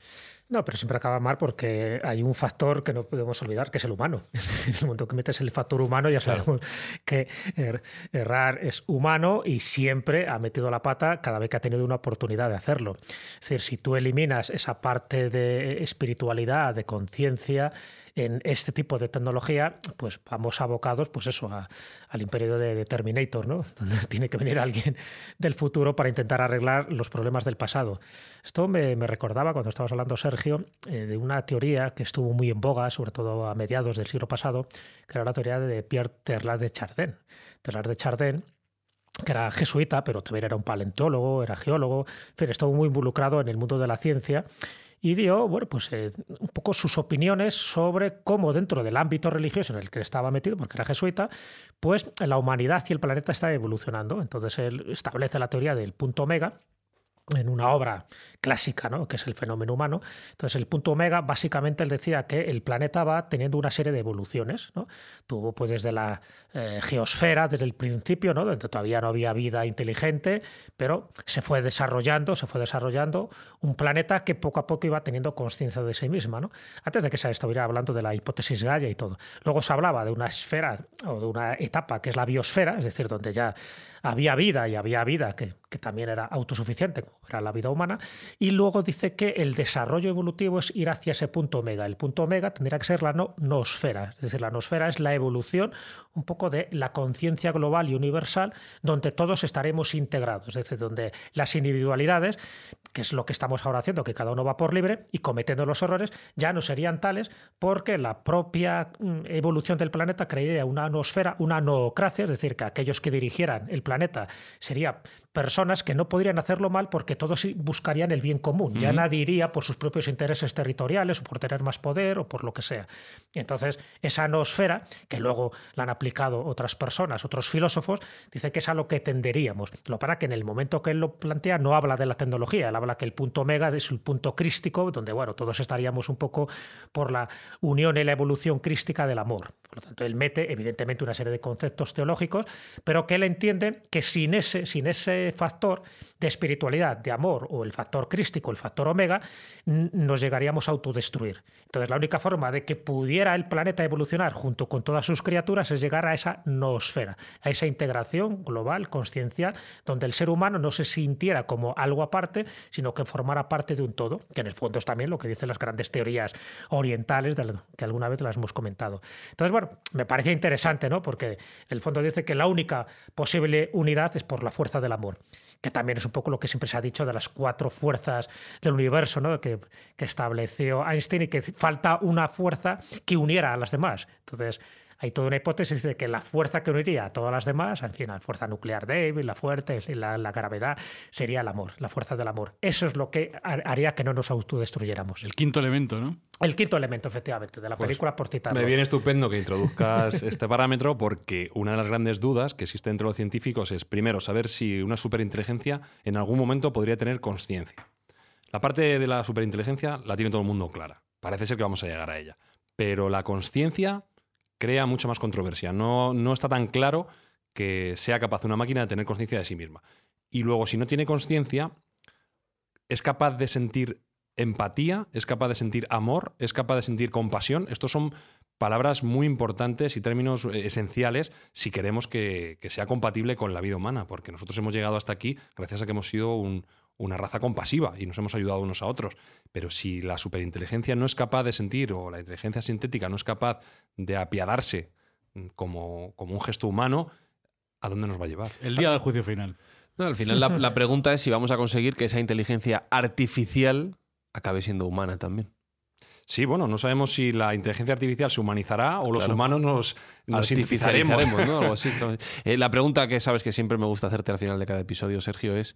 No, pero siempre acaba mal porque hay un factor que no podemos olvidar, que es el humano. <laughs> en el momento que metes el factor humano, ya sabemos que er, errar es humano y siempre ha metido la pata cada vez que ha tenido una oportunidad de hacerlo. Es decir, si tú eliminas esa parte de espiritualidad, de conciencia, en este tipo de tecnología, pues vamos abocados, pues eso, al imperio de, Terminator, ¿no? <laughs> Donde tiene que venir alguien del futuro para intentar arreglar los problemas del pasado. Esto me, recordaba cuando estabas hablando, Sergio, eh, de una teoría que estuvo muy en boga, sobre todo a mediados del siglo pasado, que era la teoría de Pierre Terlas de Chardin. Terlas de Chardin que era jesuita, pero también era un paleontólogo, era geólogo, pero estuvo muy involucrado en el mundo de la ciencia y dio bueno, pues, eh, un poco sus opiniones sobre cómo dentro del ámbito religioso en el que estaba metido, porque era jesuita, pues la humanidad y el planeta está evolucionando. Entonces él establece la teoría del punto omega, en una obra clásica, ¿no? que es el fenómeno humano. Entonces, el punto omega, básicamente, él decía que el planeta va teniendo una serie de evoluciones. ¿no? Tuvo pues desde la eh, geosfera, desde el principio, ¿no? donde todavía no había vida inteligente, pero se fue desarrollando, se fue desarrollando un planeta que poco a poco iba teniendo conciencia de sí misma. ¿no? Antes de que se estuviera hablando de la hipótesis Gaia y todo. Luego se hablaba de una esfera o de una etapa que es la biosfera, es decir, donde ya había vida y había vida que, también era autosuficiente, era la vida humana, y luego dice que el desarrollo evolutivo es ir hacia ese punto omega. El punto omega tendría que ser la no nosfera, es decir, la nosfera es la evolución un poco de la conciencia global y universal donde todos estaremos integrados, es decir, donde las individualidades, que es lo que estamos ahora haciendo, que cada uno va por libre y cometiendo los errores, ya no serían tales porque la propia mm, evolución del planeta crearía una nosfera, una noocracia, es decir, que aquellos que dirigieran el planeta sería personas que no podrían hacerlo mal porque todos buscarían el bien común. Ya nadie iría por sus propios intereses territoriales o por tener más poder o por lo que sea. Y entonces, esa noosfera, que luego la han aplicado otras personas, otros filósofos, dice que es a lo que tenderíamos. Lo para que en el momento que él lo plantea no habla de la tecnología, él habla que el punto omega es el punto crístico, donde bueno, todos estaríamos un poco por la unión y la evolución crística del amor. Por lo tanto, él mete, evidentemente, una serie de conceptos teológicos, pero que él entiende que sin ese, sin ese factor de espiritualidad, de amor, o el factor crístico, el factor omega, nos llegaríamos a autodestruir. Entonces, la única forma de que pudiera el planeta evolucionar junto con todas sus criaturas es llegar a esa noosfera, a esa integración global, consciencial, donde el ser humano no se sintiera como algo aparte, sino que formara parte de un todo, que en el fondo es también lo que dicen las grandes teorías orientales, que alguna vez las hemos comentado. Entonces, me parecía interesante, ¿no? Porque en el fondo dice que la única posible unidad es por la fuerza del amor, que también es un poco lo que siempre se ha dicho de las cuatro fuerzas del universo, ¿no? Que, que estableció Einstein y que falta una fuerza que uniera a las demás. Entonces, hay toda una hipótesis de que la fuerza que uniría a todas las demás, en fin, la fuerza nuclear débil, la fuerte, la, la gravedad, sería el amor, la fuerza del amor. Eso es lo que haría que no nos autodestruyéramos. El quinto elemento, ¿no? El quinto elemento, efectivamente, de la pues película por citarlo. Me viene estupendo que introduzcas <laughs> este parámetro porque una de las grandes dudas que existe entre los científicos es, primero, saber si una superinteligencia en algún momento podría tener conciencia. La parte de la superinteligencia la tiene todo el mundo clara. Parece ser que vamos a llegar a ella. Pero la conciencia crea mucha más controversia. No, no está tan claro que sea capaz una máquina de tener conciencia de sí misma. Y luego, si no tiene conciencia, es capaz de sentir empatía, es capaz de sentir amor, es capaz de sentir compasión. Estos son palabras muy importantes y términos eh, esenciales si queremos que, que, sea compatible con la vida humana, porque nosotros hemos llegado hasta aquí gracias a que hemos sido un, una raza compasiva y nos hemos ayudado unos a otros. Pero si la superinteligencia no es capaz de sentir o la inteligencia sintética no es capaz de apiadarse como, como un gesto humano, ¿a dónde nos va a llevar? El día del juicio final. al final la, la pregunta es si vamos a conseguir que esa inteligencia artificial acabe siendo humana también. Sí, bueno, no sabemos si la inteligencia artificial se humanizará o los humanos nos, nos <laughs> ¿no? Eh, la pregunta que sabes que siempre me gusta hacerte al final de cada episodio, Sergio, es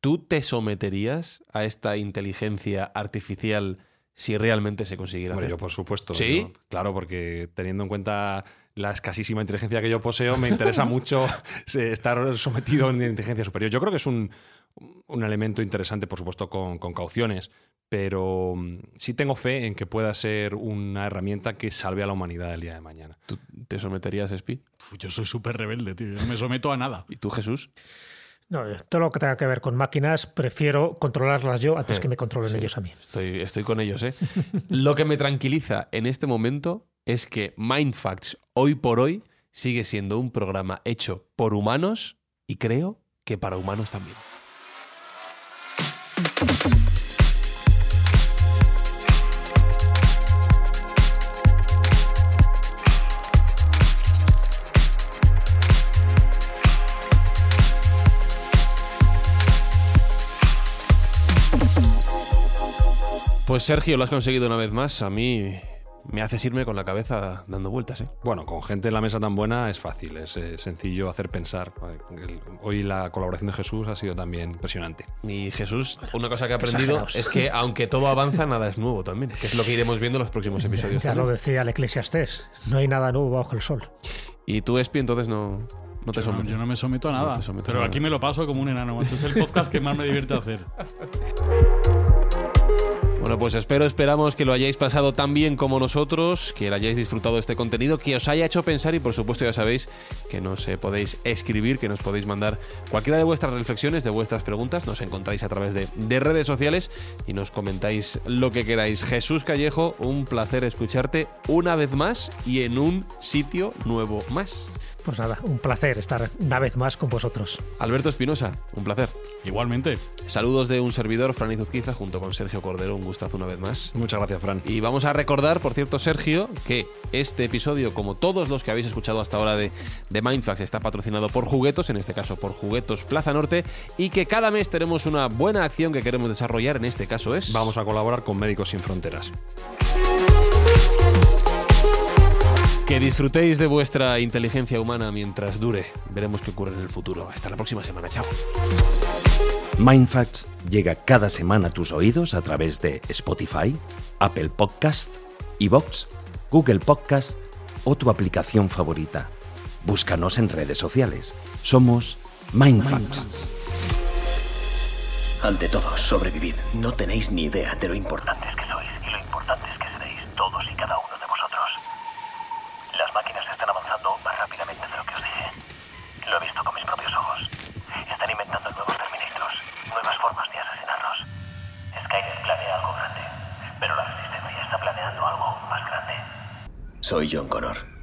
¿Tú te someterías a esta inteligencia artificial si realmente se consiguiera Yo, por supuesto. ¿Sí? claro, porque teniendo en cuenta la escasísima inteligencia que yo poseo, me interesa <laughs> mucho estar sometido a una inteligencia superior. Yo creo que es un, elemento interesante, por supuesto, con, cauciones, pero mm, sí tengo fe en que pueda ser una herramienta que salve a la humanidad el día de mañana. ¿Tú te someterías, Spi? Yo soy súper rebelde, tío. No me someto a nada. ¿Y tú, Jesús? No, todo lo que tenga que ver con máquinas, prefiero controlarlas yo antes que me controlen <laughs> ellos a mí. Estoy, estoy con ellos, ¿eh? <laughs> lo que me tranquiliza en este momento es que Mindfacts, hoy por hoy, sigue siendo un programa hecho por humanos y creo que para humanos también. Pues Sergio, lo has conseguido una vez más. A mí me haces irme con la cabeza dando vueltas. ¿eh? Bueno, con gente en la mesa tan buena es fácil, es eh, sencillo hacer pensar. Hoy la colaboración de Jesús ha sido también impresionante. Y Jesús, una cosa que he aprendido es que aunque todo avanza, nada es nuevo también, que es lo que iremos viendo en los próximos episodios. Ya, lo decía el Eclesiastés, no hay nada nuevo bajo el sol. Y tú, Espi, entonces no, no te sometes. yo no me someto a nada. pero aquí me lo paso como un enano. Es el podcast que más me divierte hacer. <laughs> Bueno, pues espero, esperamos que lo hayáis pasado tan bien como nosotros, que hayáis disfrutado de este contenido, que os haya hecho pensar y por supuesto ya sabéis que nos eh, podéis escribir, que nos podéis mandar cualquiera de vuestras reflexiones, de vuestras preguntas, nos encontráis a través de, de redes sociales y nos comentáis lo que queráis. Jesús Callejo, un placer escucharte una vez más y en un sitio nuevo más. Pues nada, un placer estar una vez más con vosotros. Alberto Espinosa, un placer. Igualmente. Saludos de un servidor, Fran Izuzquiza, junto con Sergio Cordero. Un gustazo una vez más. Muchas gracias, Fran. Y vamos a recordar, por cierto, Sergio, que este episodio, como todos los que habéis escuchado hasta ahora de, de Mindfax, está patrocinado por Juguetos, en este caso por Juguetos Plaza Norte, y que cada mes tenemos una buena acción que queremos desarrollar. En este caso es. Vamos a colaborar con Médicos Sin Fronteras. Que disfrutéis de vuestra inteligencia humana mientras dure. Veremos qué ocurre en el futuro. Hasta la próxima semana. Chao. Mindfacts llega cada semana a tus oídos a través de Spotify, Apple Podcast, Evox, Google Podcast o tu aplicación favorita. Búscanos en redes sociales. Somos Mindfacts. Ante todo, sobrevivid. No tenéis ni idea de lo importantes que sois y lo importantes que seréis todos y cada uno Soy John Connor.